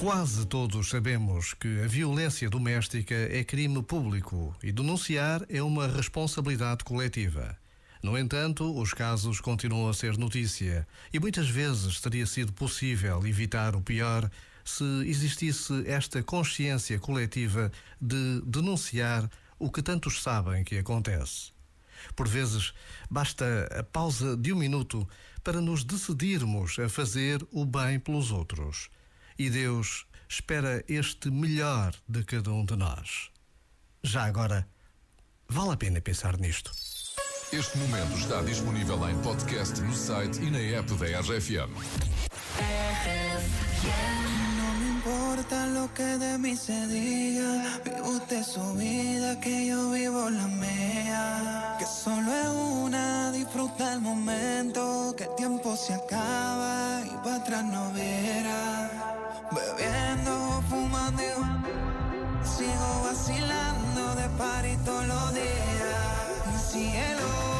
Quase todos sabemos que a violência doméstica é crime público e denunciar é uma responsabilidade coletiva. No entanto, os casos continuam a ser notícia e muitas vezes teria sido possível evitar o pior se existisse esta consciência coletiva de denunciar o que tantos sabem que acontece. Por vezes, basta a pausa de um minuto para nos decidirmos a fazer o bem pelos outros. E Deus espera este melhor de cada um de nós. Já agora, vale a pena pensar nisto. Este momento está disponível em podcast no site e na app da RFM. No me importa lo que de mí se diga, vive usted su vida, que yo vivo la mía. Que solo es una, disfruta el momento, que el tiempo se acaba y para atrás no verá. Sigo vacilando de par todos los días. Cielo.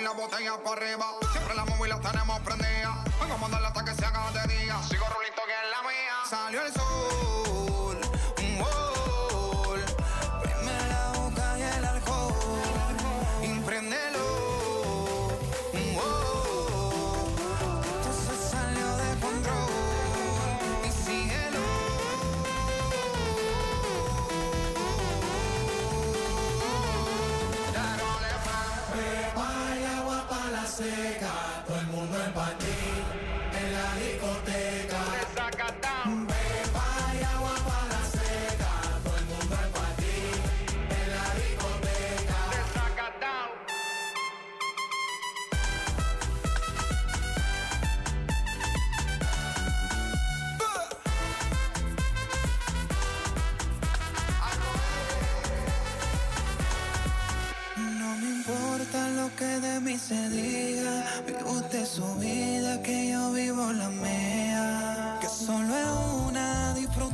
La botella por arriba. Siempre la móvil la tenemos prendida. Vengo a mandarla hasta que se haga de día. Sigo rulito que es la mía. Salió el sol.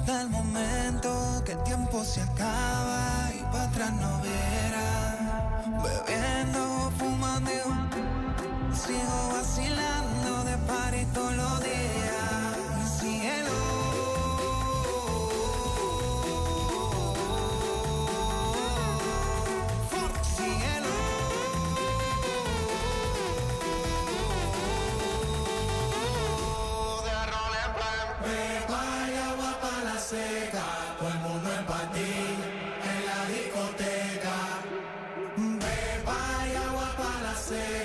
Disfruta el momento, que el tiempo se acaba y para atrás no verá. Bebiendo, fumando, sigo vacilando de par para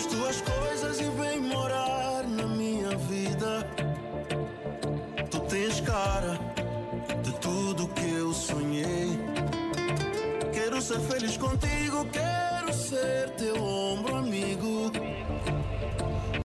as tuas coisas e vem morar na minha vida. Tu tens cara de tudo que eu sonhei. Quero ser feliz contigo, quero ser teu ombro amigo.